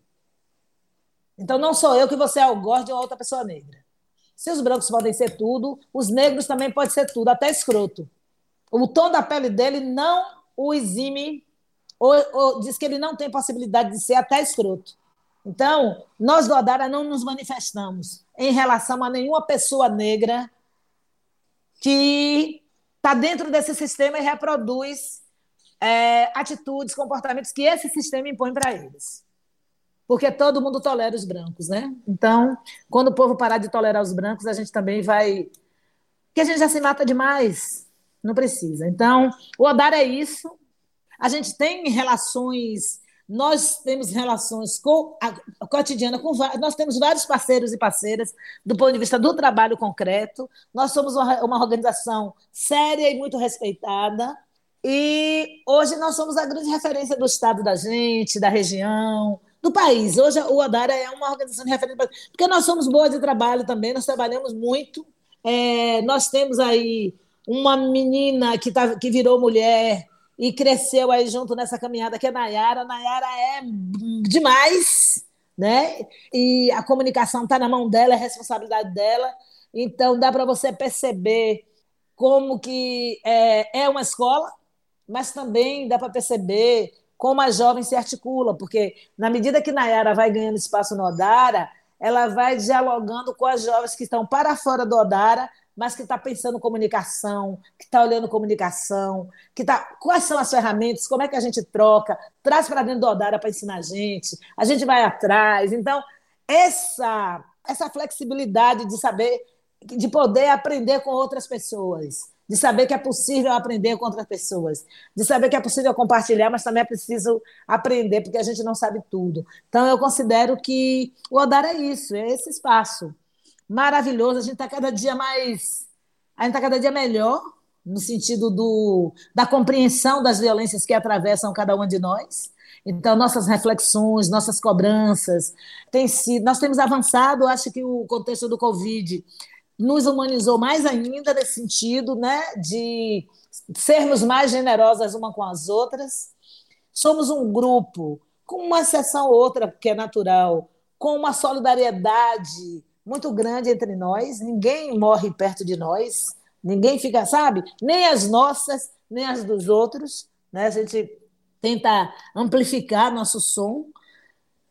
Então, não sou eu que você é algoz de uma outra pessoa negra. Se os brancos podem ser tudo, os negros também podem ser tudo, até escroto. O tom da pele dele não o exime ou, ou diz que ele não tem possibilidade de ser até escroto. Então, nós do Odara não nos manifestamos em relação a nenhuma pessoa negra que está dentro desse sistema e reproduz é, atitudes, comportamentos que esse sistema impõe para eles. Porque todo mundo tolera os brancos, né? Então, quando o povo parar de tolerar os brancos, a gente também vai. Porque a gente já se mata demais. Não precisa. Então, o Odara é isso. A gente tem relações, nós temos relações com a, cotidiana com nós temos vários parceiros e parceiras do ponto de vista do trabalho concreto. Nós somos uma, uma organização séria e muito respeitada. E hoje nós somos a grande referência do estado da gente, da região, do país. Hoje o Adara é uma organização de referência, porque nós somos boas de trabalho também, nós trabalhamos muito. É, nós temos aí uma menina que, tá, que virou mulher e cresceu aí junto nessa caminhada que é Nayara. Nayara é demais, né? E a comunicação está na mão dela, é responsabilidade dela. Então dá para você perceber como que é, é uma escola, mas também dá para perceber como a jovem se articula, porque na medida que Nayara vai ganhando espaço no Odara, ela vai dialogando com as jovens que estão para fora do Odara mas que está pensando comunicação, que está olhando comunicação, que está. Quais são as ferramentas? Como é que a gente troca? Traz para dentro do Odara para ensinar a gente. A gente vai atrás. Então, essa, essa flexibilidade de saber, de poder aprender com outras pessoas, de saber que é possível aprender com outras pessoas, de saber que é possível compartilhar, mas também é preciso aprender, porque a gente não sabe tudo. Então, eu considero que o Odara é isso, é esse espaço maravilhoso. A gente está cada dia mais. A gente está cada dia melhor, no sentido do, da compreensão das violências que atravessam cada um de nós. Então, nossas reflexões, nossas cobranças, tem sido, nós temos avançado, acho que o contexto do Covid nos humanizou mais ainda nesse sentido, né, de sermos mais generosas uma com as outras. Somos um grupo, com uma exceção ou outra que é natural, com uma solidariedade muito grande entre nós, ninguém morre perto de nós, ninguém fica, sabe? Nem as nossas, nem as dos outros, né? A gente tenta amplificar nosso som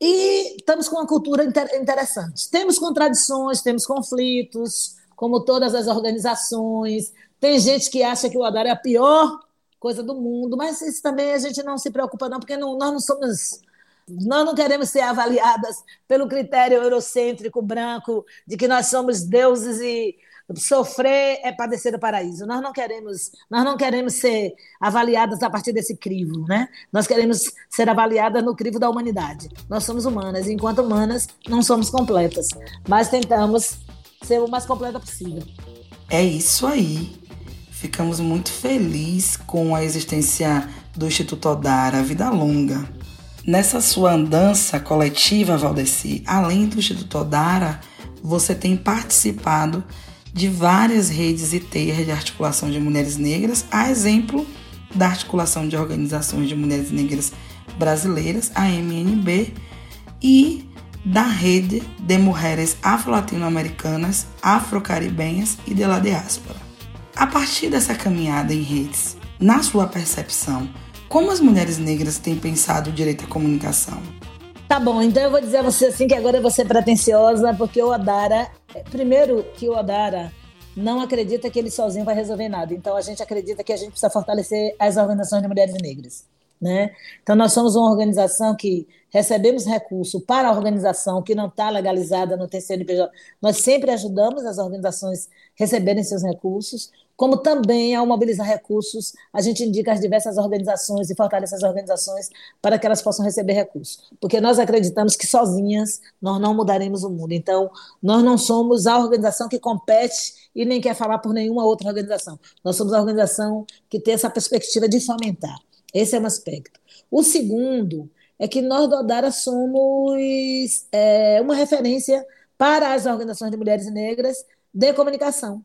e estamos com uma cultura interessante. Temos contradições, temos conflitos, como todas as organizações. Tem gente que acha que o Adar é a pior coisa do mundo, mas isso também a gente não se preocupa não, porque não, nós não somos nós não queremos ser avaliadas pelo critério eurocêntrico branco de que nós somos deuses e sofrer é padecer do paraíso. Nós não queremos, nós não queremos ser avaliadas a partir desse crivo, né? Nós queremos ser avaliadas no crivo da humanidade. Nós somos humanas, e enquanto humanas não somos completas, mas tentamos ser o mais completa possível. É isso aí. Ficamos muito felizes com a existência do Instituto Odara Vida Longa. Nessa sua andança coletiva, Valdeci, além do Instituto Odara, você tem participado de várias redes e teias de articulação de mulheres negras, a exemplo da Articulação de Organizações de Mulheres Negras Brasileiras, a MNB, e da Rede de Mulheres Afro-Latino-Americanas, Afro-Caribenhas e de la Diáspora. A partir dessa caminhada em redes, na sua percepção, como as mulheres negras têm pensado o direito à comunicação? Tá bom, então eu vou dizer a você assim que agora eu vou ser pretensiosa, porque o Odara, primeiro que o Odara não acredita que ele sozinho vai resolver nada. Então a gente acredita que a gente precisa fortalecer as organizações de mulheres negras. Né? Então, nós somos uma organização que recebemos recurso para a organização que não está legalizada, não tem CNPJ. Nós sempre ajudamos as organizações receberem seus recursos, como também ao mobilizar recursos, a gente indica as diversas organizações e fortalece as organizações para que elas possam receber recursos. Porque nós acreditamos que sozinhas nós não mudaremos o mundo. Então, nós não somos a organização que compete e nem quer falar por nenhuma outra organização. Nós somos a organização que tem essa perspectiva de fomentar. Esse é um aspecto. O segundo é que nós do Odara somos é, uma referência para as organizações de mulheres negras de comunicação,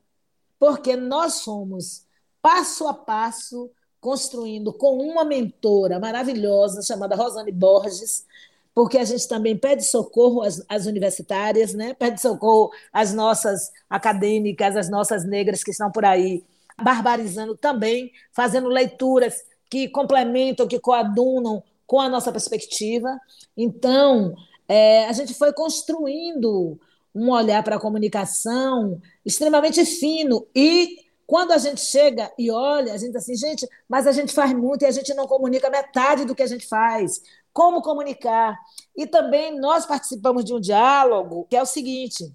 porque nós somos passo a passo construindo com uma mentora maravilhosa chamada Rosane Borges, porque a gente também pede socorro às, às, universitárias, né? pede socorro às nossas acadêmicas, às nossas negras que estão por aí barbarizando também, fazendo leituras que complementam, que coadunam com a nossa perspectiva. Então, é, a gente foi construindo um olhar para a comunicação extremamente fino e quando a gente chega e olha, a gente assim, gente, mas a gente faz muito e a gente não comunica metade do que a gente faz. Como comunicar? E também nós participamos de um diálogo que é o seguinte: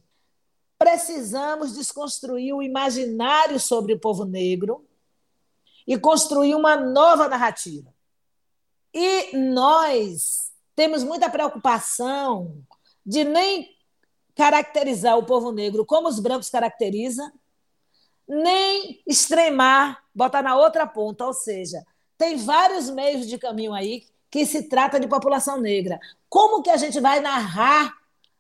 precisamos desconstruir o imaginário sobre o povo negro e construir uma nova narrativa. E nós temos muita preocupação de nem caracterizar o povo negro como os brancos caracterizam, nem extremar, botar na outra ponta, ou seja, tem vários meios de caminho aí que se trata de população negra. Como que a gente vai narrar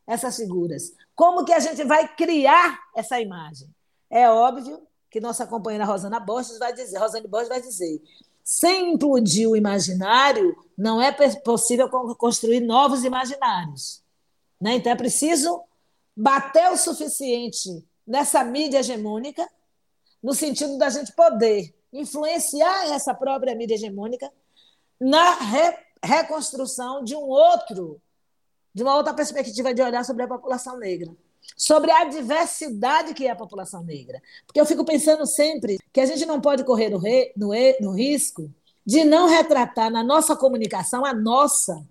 essas figuras? Como que a gente vai criar essa imagem? É óbvio que nossa companheira Rosana Borges vai dizer, Rosane Borges vai dizer, sem implodir o imaginário, não é possível construir novos imaginários. Né? Então é preciso bater o suficiente nessa mídia hegemônica, no sentido da gente poder influenciar essa própria mídia hegemônica na re reconstrução de um outro, de uma outra perspectiva de olhar sobre a população negra sobre a diversidade que é a população negra. Porque eu fico pensando sempre que a gente não pode correr no, re, no, no risco de não retratar na nossa comunicação a nossa,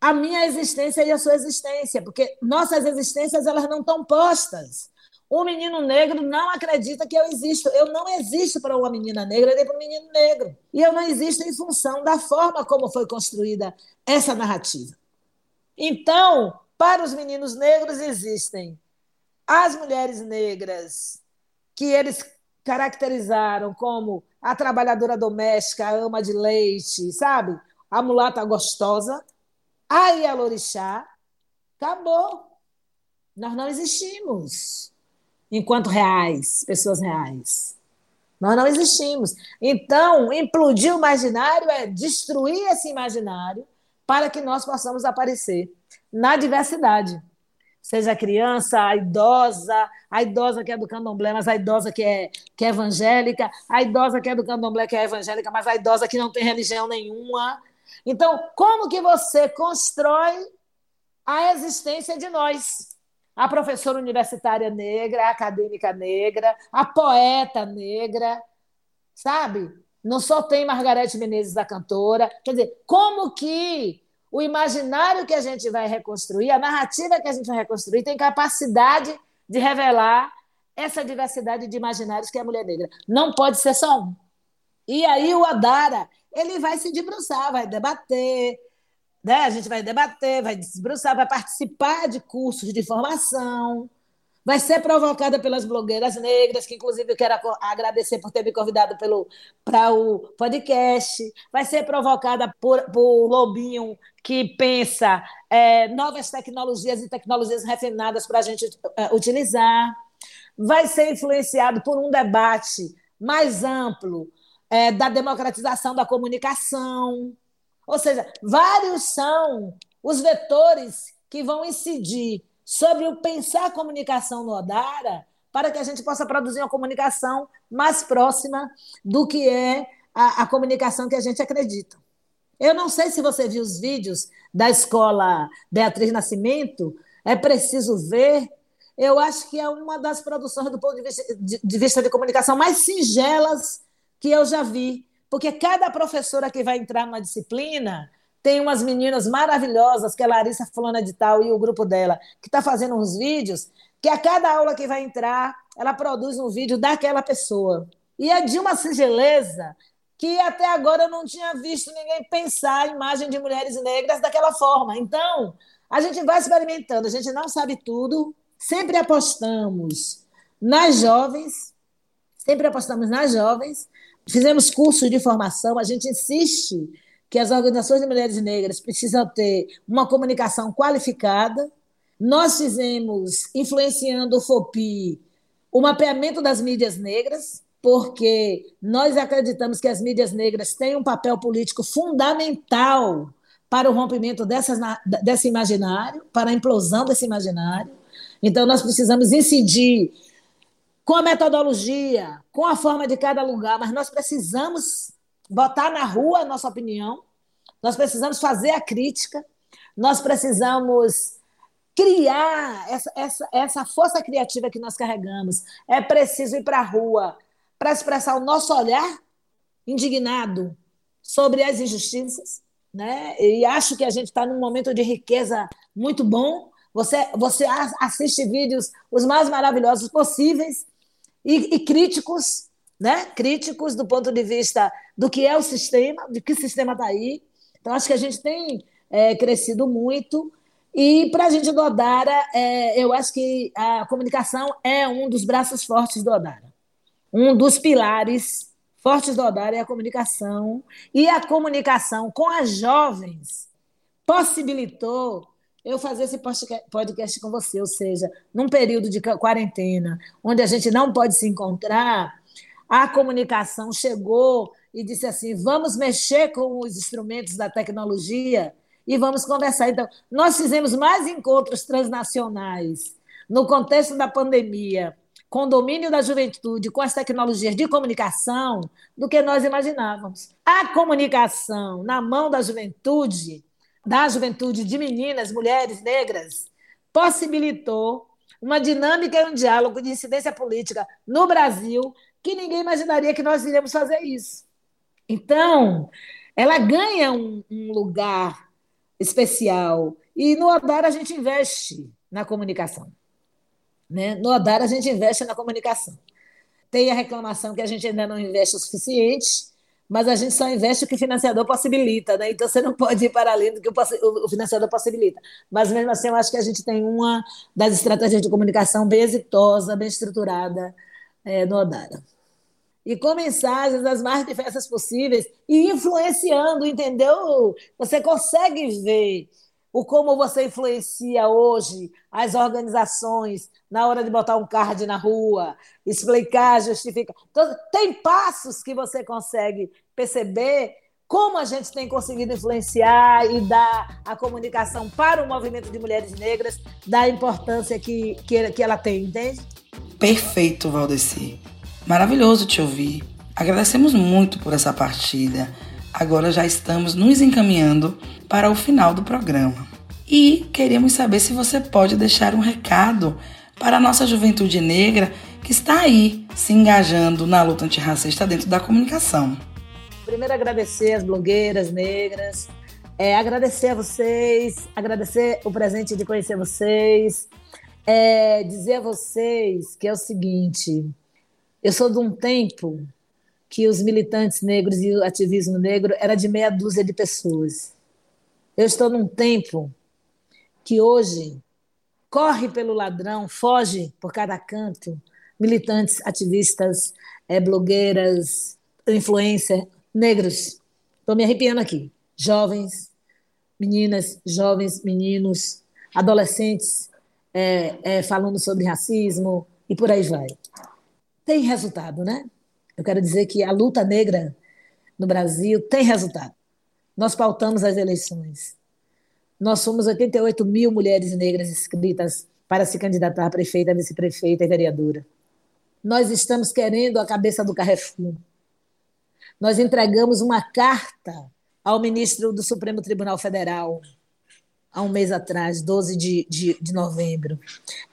a minha existência e a sua existência, porque nossas existências elas não estão postas. O menino negro não acredita que eu existo. Eu não existo para uma menina negra nem para um menino negro. E eu não existo em função da forma como foi construída essa narrativa. Então, para os meninos negros existem as mulheres negras, que eles caracterizaram como a trabalhadora doméstica, a ama de leite, sabe? A mulata gostosa, a Ialorixá, acabou. Nós não existimos enquanto reais, pessoas reais. Nós não existimos. Então, implodir o imaginário é destruir esse imaginário para que nós possamos aparecer na diversidade seja a criança, a idosa, a idosa que é do candomblé, mas a idosa que é, que é evangélica, a idosa que é do candomblé que é evangélica, mas a idosa que não tem religião nenhuma. Então, como que você constrói a existência de nós? A professora universitária negra, a acadêmica negra, a poeta negra, sabe? Não só tem Margarete Menezes, a cantora. Quer dizer, como que o imaginário que a gente vai reconstruir, a narrativa que a gente vai reconstruir, tem capacidade de revelar essa diversidade de imaginários que é a mulher negra. Não pode ser só um. E aí o Adara, ele vai se debruçar, vai debater, né? a gente vai debater, vai debruçar, vai participar de cursos de formação, vai ser provocada pelas blogueiras negras, que inclusive eu quero agradecer por ter me convidado para o podcast, vai ser provocada por, por Lobinho, que pensa é, novas tecnologias e tecnologias refinadas para a gente é, utilizar, vai ser influenciado por um debate mais amplo é, da democratização da comunicação. Ou seja, vários são os vetores que vão incidir sobre o pensar a comunicação no Odara para que a gente possa produzir uma comunicação mais próxima do que é a, a comunicação que a gente acredita. Eu não sei se você viu os vídeos da escola Beatriz Nascimento, é preciso ver. Eu acho que é uma das produções do ponto de vista de, de, vista de comunicação mais singelas que eu já vi Porque cada professora que vai entrar numa disciplina tem umas meninas maravilhosas, que é Larissa Fulana de Tal e o grupo dela, que está fazendo uns vídeos, que a cada aula que vai entrar, ela produz um vídeo daquela pessoa. E é de uma singeleza que até agora eu não tinha visto ninguém pensar a imagem de mulheres negras daquela forma. Então, a gente vai experimentando, a gente não sabe tudo, sempre apostamos nas jovens, sempre apostamos nas jovens, fizemos cursos de formação, a gente insiste que as organizações de mulheres negras precisam ter uma comunicação qualificada. Nós fizemos, influenciando o FOPI, o mapeamento das mídias negras, porque nós acreditamos que as mídias negras têm um papel político fundamental para o rompimento dessas, desse imaginário, para a implosão desse imaginário. Então, nós precisamos incidir com a metodologia, com a forma de cada lugar, mas nós precisamos botar na rua a nossa opinião, nós precisamos fazer a crítica, nós precisamos criar essa, essa, essa força criativa que nós carregamos. É preciso ir para a rua para expressar o nosso olhar indignado sobre as injustiças. Né? E acho que a gente está num momento de riqueza muito bom. Você, você assiste vídeos os mais maravilhosos possíveis e, e críticos, né? críticos do ponto de vista do que é o sistema, de que sistema está aí. Então, acho que a gente tem é, crescido muito. E para a gente do Odara, é, eu acho que a comunicação é um dos braços fortes do Odara. Um dos pilares fortes do Odara é a comunicação. E a comunicação com as jovens possibilitou eu fazer esse podcast com você, ou seja, num período de quarentena, onde a gente não pode se encontrar, a comunicação chegou e disse assim: vamos mexer com os instrumentos da tecnologia e vamos conversar. Então, nós fizemos mais encontros transnacionais no contexto da pandemia, com o domínio da juventude, com as tecnologias de comunicação, do que nós imaginávamos. A comunicação na mão da juventude, da juventude de meninas, mulheres negras, possibilitou uma dinâmica e um diálogo de incidência política no Brasil que ninguém imaginaria que nós iríamos fazer isso. Então, ela ganha um, um lugar especial. E no Odar a gente investe na comunicação. Né? No Odar a gente investe na comunicação. Tem a reclamação que a gente ainda não investe o suficiente, mas a gente só investe o que o financiador possibilita, né? Então você não pode ir para além do que o financiador possibilita. Mas mesmo assim, eu acho que a gente tem uma das estratégias de comunicação bem exitosa, bem estruturada é, no Odara e com mensagens as mais diversas possíveis e influenciando, entendeu? Você consegue ver o como você influencia hoje as organizações na hora de botar um card na rua, explicar, justificar. Então, tem passos que você consegue perceber como a gente tem conseguido influenciar e dar a comunicação para o movimento de mulheres negras, da importância que, que, que ela tem, entende? Perfeito, Valdeci. Maravilhoso te ouvir. Agradecemos muito por essa partida. Agora já estamos nos encaminhando para o final do programa. E queremos saber se você pode deixar um recado para a nossa juventude negra que está aí se engajando na luta antirracista dentro da comunicação. Primeiro, agradecer as blogueiras negras, é, agradecer a vocês, agradecer o presente de conhecer vocês, é, dizer a vocês que é o seguinte: eu sou de um tempo que os militantes negros e o ativismo negro era de meia dúzia de pessoas. Eu estou num tempo que hoje corre pelo ladrão, foge por cada canto, militantes, ativistas, é, blogueiras, influência, negros. Estou me arrepiando aqui. Jovens, meninas, jovens, meninos, adolescentes é, é, falando sobre racismo e por aí vai tem resultado, né? Eu quero dizer que a luta negra no Brasil tem resultado. Nós pautamos as eleições. Nós somos 88 mil mulheres negras inscritas para se candidatar a prefeita, vice-prefeita e vereadora. Nós estamos querendo a cabeça do Carrefour. Nós entregamos uma carta ao ministro do Supremo Tribunal Federal há um mês atrás, 12 de, de, de novembro,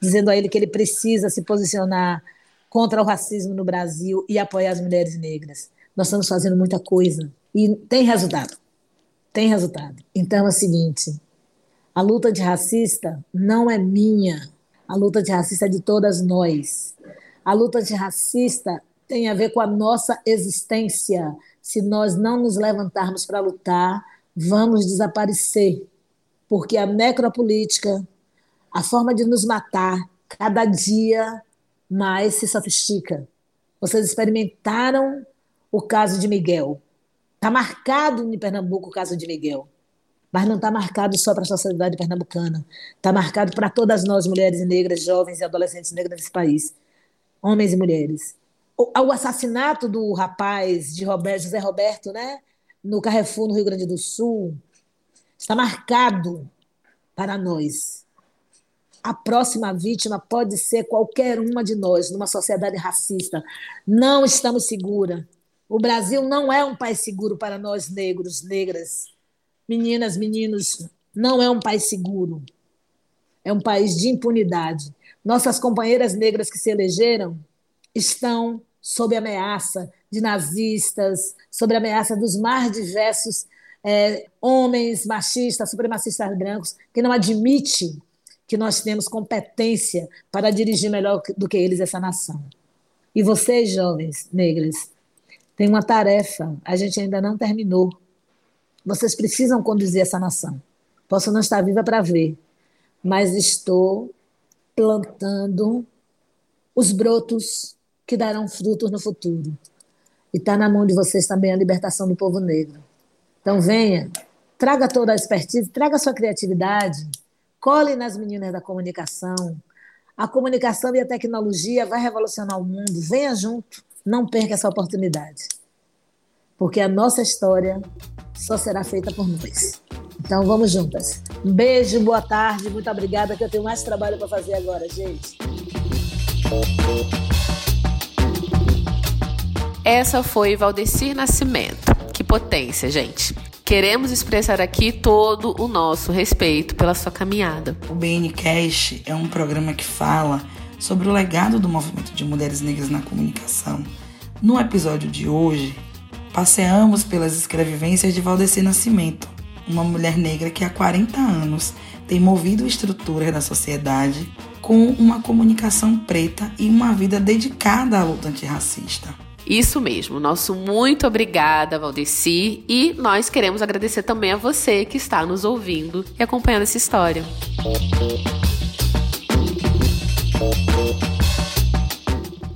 dizendo a ele que ele precisa se posicionar contra o racismo no Brasil e apoiar as mulheres negras. nós estamos fazendo muita coisa e tem resultado. Tem resultado. Então é o seguinte: a luta de racista não é minha. A luta de racista é de todas nós. A luta de racista tem a ver com a nossa existência. Se nós não nos levantarmos para lutar, vamos desaparecer. Porque a necropolítica, a forma de nos matar, cada dia mais se sofistica. Vocês experimentaram o caso de Miguel. Está marcado em Pernambuco o caso de Miguel. Mas não está marcado só para a sociedade pernambucana. Está marcado para todas nós, mulheres negras, jovens e adolescentes negras desse país. Homens e mulheres. O, o assassinato do rapaz de Roberto, José Roberto, né? no Carrefour, no Rio Grande do Sul, está marcado para nós a próxima vítima pode ser qualquer uma de nós, numa sociedade racista. Não estamos seguras. O Brasil não é um país seguro para nós negros, negras, meninas, meninos. Não é um país seguro. É um país de impunidade. Nossas companheiras negras que se elegeram estão sob ameaça de nazistas, sob ameaça dos mais diversos é, homens machistas, supremacistas brancos, que não admite que nós temos competência para dirigir melhor do que eles essa nação. E vocês, jovens negras, têm uma tarefa, a gente ainda não terminou. Vocês precisam conduzir essa nação. Posso não estar viva para ver, mas estou plantando os brotos que darão frutos no futuro. E está na mão de vocês também a libertação do povo negro. Então venha, traga toda a expertise, traga a sua criatividade, Cole nas meninas da comunicação. A comunicação e a tecnologia vai revolucionar o mundo. Venha junto, não perca essa oportunidade. Porque a nossa história só será feita por nós. Então vamos juntas. Um beijo, boa tarde, muito obrigada, que eu tenho mais trabalho para fazer agora, gente. Essa foi Valdecir Nascimento. Que potência, gente. Queremos expressar aqui todo o nosso respeito pela sua caminhada. O BNCast é um programa que fala sobre o legado do movimento de mulheres negras na comunicação. No episódio de hoje, passeamos pelas escrevivências de Valdeci Nascimento, uma mulher negra que há 40 anos tem movido estruturas da sociedade com uma comunicação preta e uma vida dedicada à luta antirracista. Isso mesmo, nosso muito obrigada, Valdeci, e nós queremos agradecer também a você que está nos ouvindo e acompanhando essa história.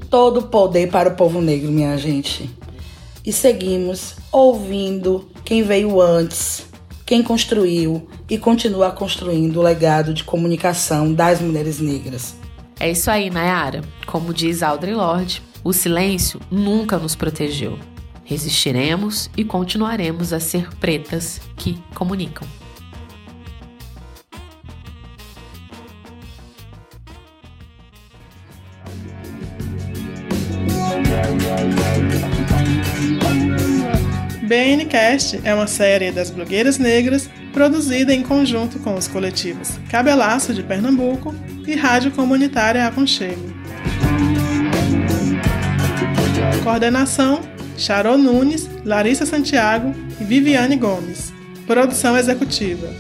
Todo poder para o povo negro, minha gente. E seguimos ouvindo quem veio antes, quem construiu e continua construindo o legado de comunicação das mulheres negras. É isso aí, Nayara. Como diz Audre Lorde, o silêncio nunca nos protegeu. Resistiremos e continuaremos a ser pretas que comunicam. BNcast é uma série das blogueiras negras produzida em conjunto com os coletivos Cabelaço de Pernambuco e Rádio Comunitária Aconchego. Coordenação: Charô Nunes, Larissa Santiago e Viviane Gomes. Produção executiva: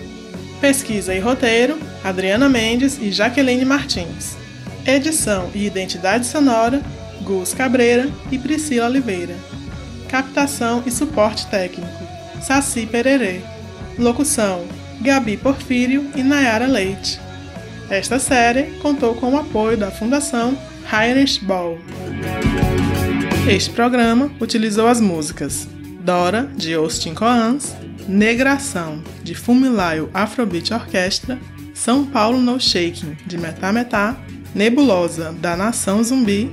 Pesquisa e roteiro: Adriana Mendes e Jaqueline Martins. Edição e identidade sonora: Gus Cabreira e Priscila Oliveira. Captação e suporte técnico: Saci Pererê. Locução: Gabi Porfírio e Nayara Leite. Esta série contou com o apoio da Fundação Heinrich Ball. Este programa utilizou as músicas Dora, de Austin Coans, Negração, de Fumilayo Afrobeat Orquestra, São Paulo No Shaking, de Metá Metá, Nebulosa, da Nação Zumbi